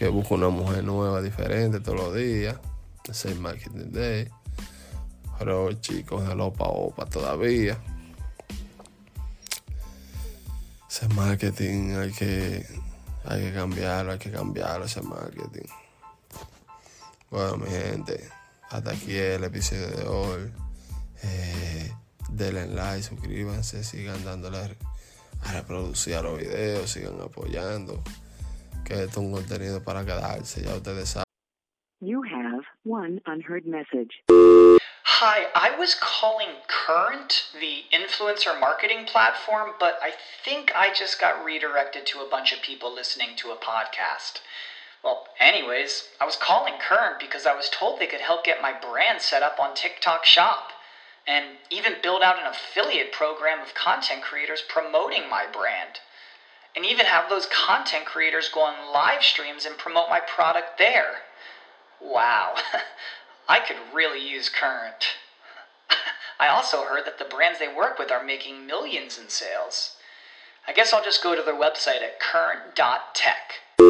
Que busco una mujer nueva, diferente todos los días. Ese es Marketing Day. Pero chicos, de lopa opa todavía. Ese marketing hay que, hay que cambiarlo, hay que cambiarlo ese marketing. Bueno, mi gente, hasta aquí el episodio de hoy. Eh, denle like, suscríbanse, sigan dándole a reproducir los videos, sigan apoyando. Que esto es un contenido para quedarse, ya ustedes saben. You have one unheard message. Hi, I was calling Current, the influencer marketing platform, but I think I just got redirected to a bunch of people listening to a podcast. Well, anyways, I was calling Current because I was told they could help get my brand set up on TikTok Shop and even build out an affiliate program of content creators promoting my brand and even have those content creators go on live streams and promote my product there. Wow, I could really use Current. I also heard that the brands they work with are making millions in sales. I guess I'll just go to their website at current.tech.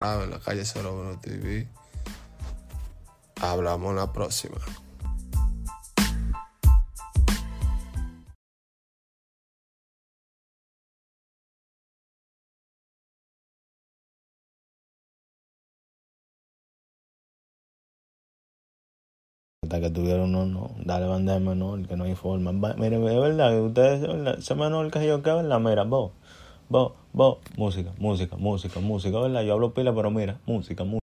Ah, en la calle 01 TV. Hablamos la próxima. Hasta que tuvieron uno, no, dale banda de menor, que no hay forma. Mire, es verdad que ustedes, es verdad, ese menor que yo que verdad, mira, vos, vos, vos, música, música, música, música, ¿verdad? Yo hablo pila, pero mira, música, música.